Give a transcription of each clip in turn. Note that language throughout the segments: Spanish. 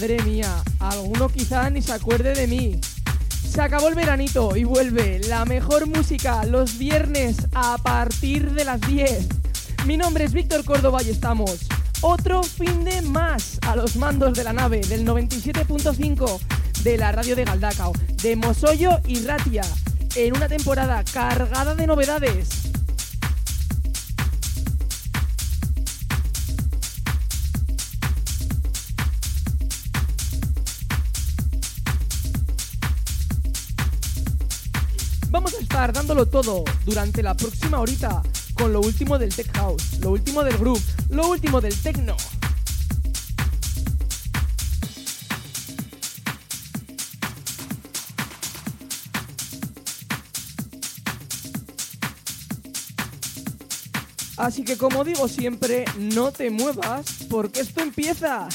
Madre mía, alguno quizá ni se acuerde de mí. Se acabó el veranito y vuelve la mejor música los viernes a partir de las 10. Mi nombre es Víctor Córdoba y estamos otro fin de más a los mandos de la nave del 97.5 de la radio de Galdacao, de Mosollo y Ratia, en una temporada cargada de novedades. Estar dándolo todo durante la próxima horita con lo último del tech house, lo último del groove, lo último del techno. Así que como digo siempre, no te muevas porque esto empieza.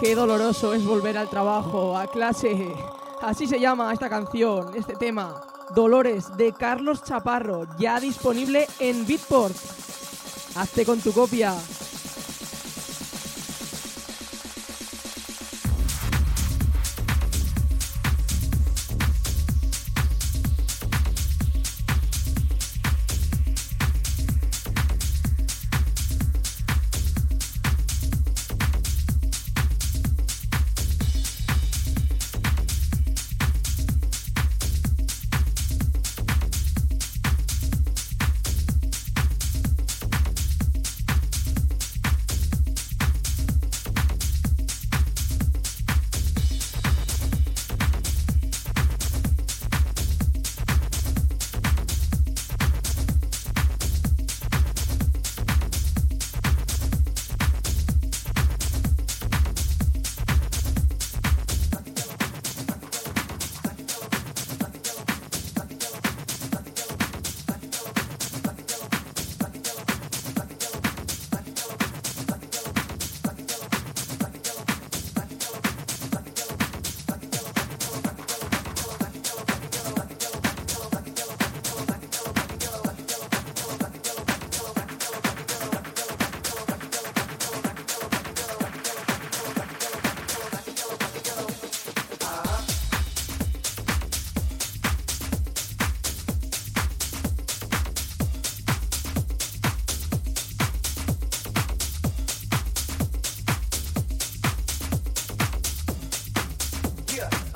Qué doloroso es volver al trabajo, a clase. Así se llama esta canción, este tema. Dolores de Carlos Chaparro, ya disponible en Beatport. Hazte con tu copia. Yeah.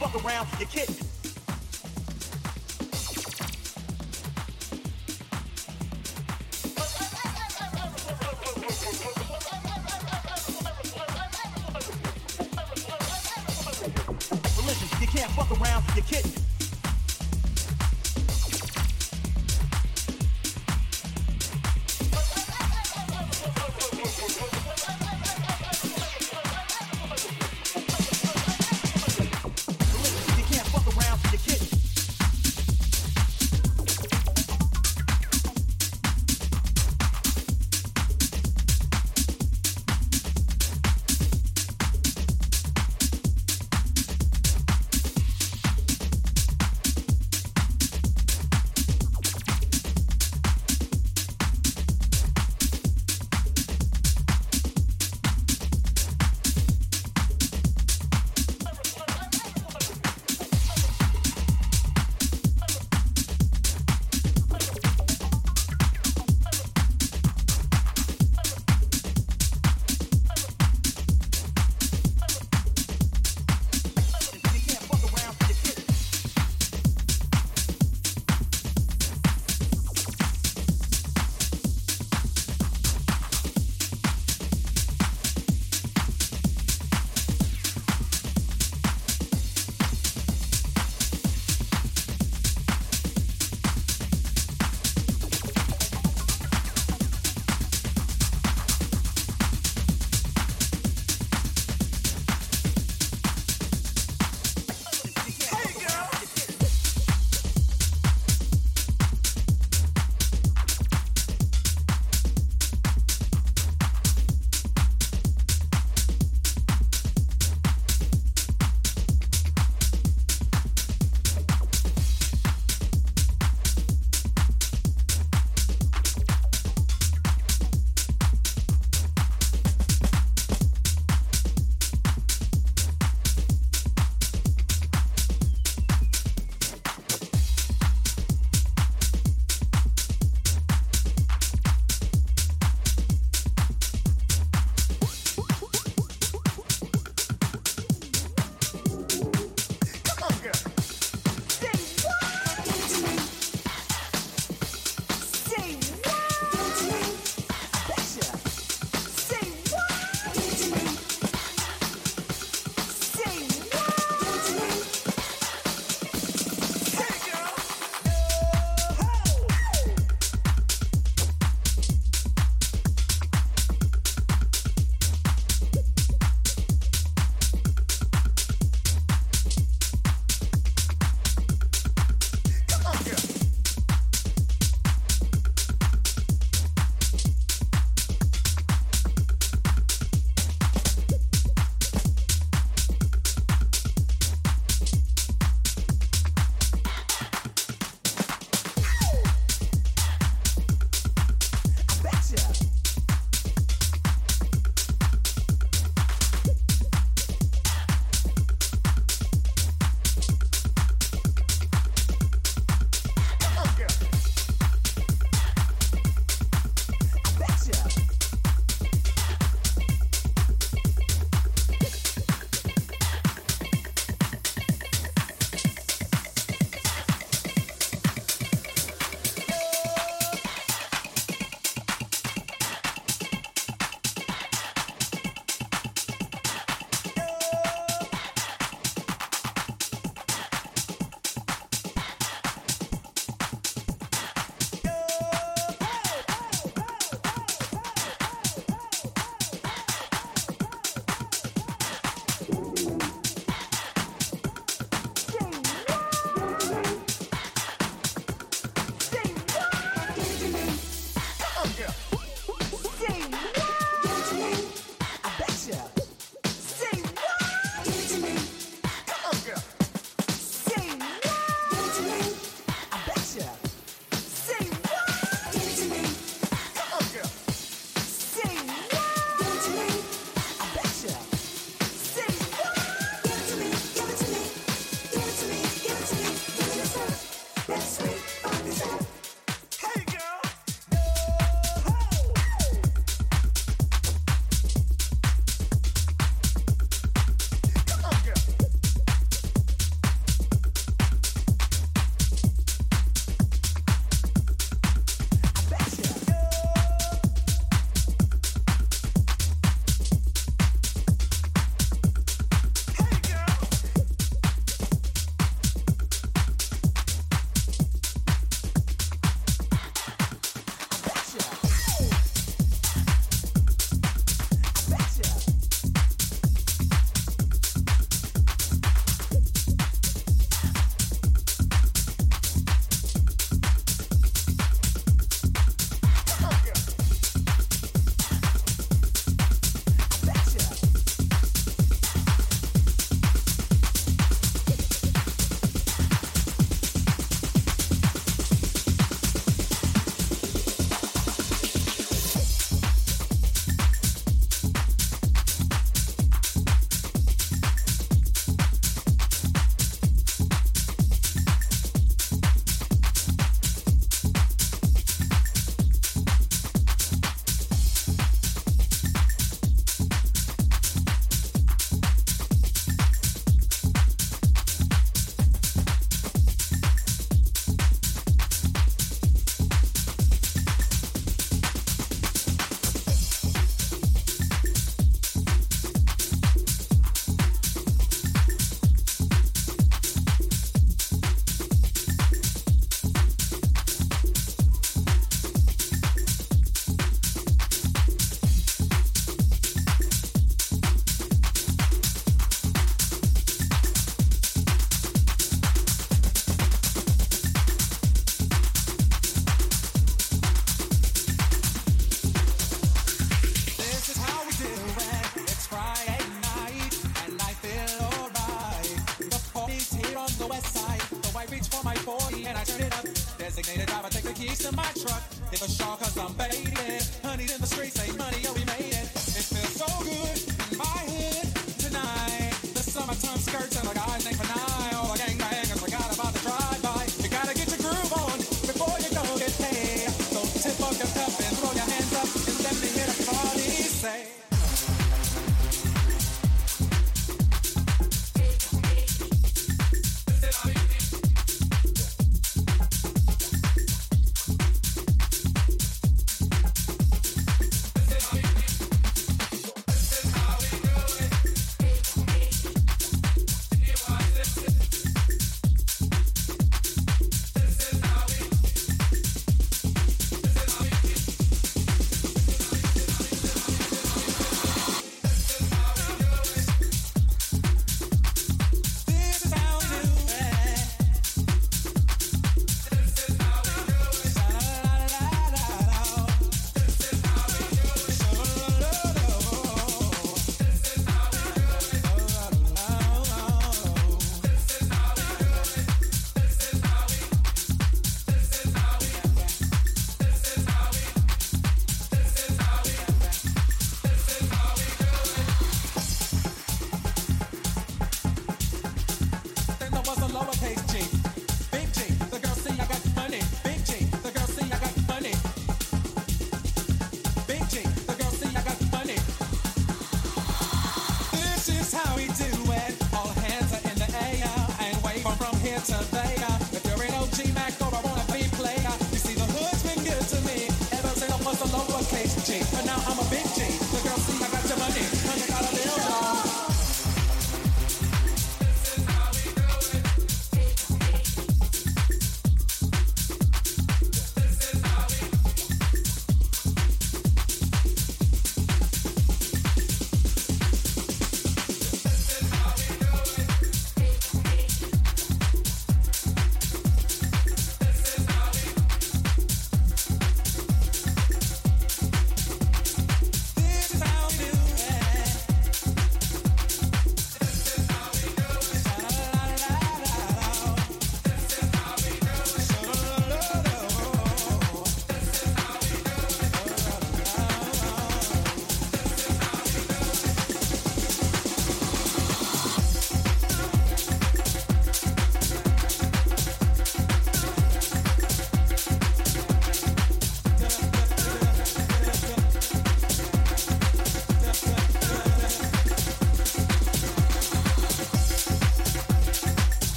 fuck around, you kidding.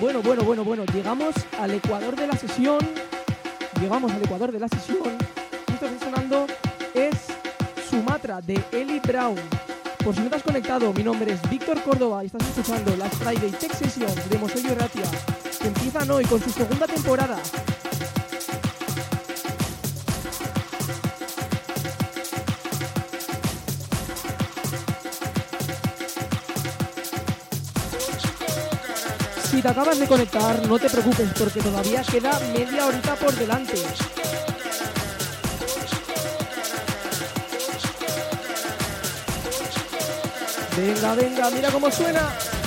Bueno, bueno, bueno, bueno, llegamos al ecuador de la sesión. Llegamos al ecuador de la sesión. Esto que está sonando es Sumatra de Eli Brown. Por si no te has conectado, mi nombre es Víctor Córdoba y estás escuchando las Friday Tech Sessions de Mosello Ratia, que empiezan hoy con su segunda temporada. Si te acabas de conectar, no te preocupes porque todavía queda media horita por delante. Venga, venga, mira cómo suena.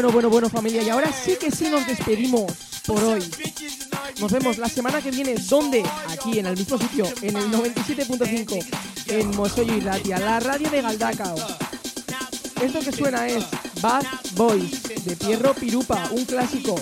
Bueno, bueno, bueno familia. Y ahora sí que sí nos despedimos por hoy. Nos vemos la semana que viene. ¿Dónde? Aquí, en el mismo sitio, en el 97.5, en Mosoyo y Ratia, la radio de Galdacao. Esto que suena es Bad Boys, de Pierro Pirupa, un clásico.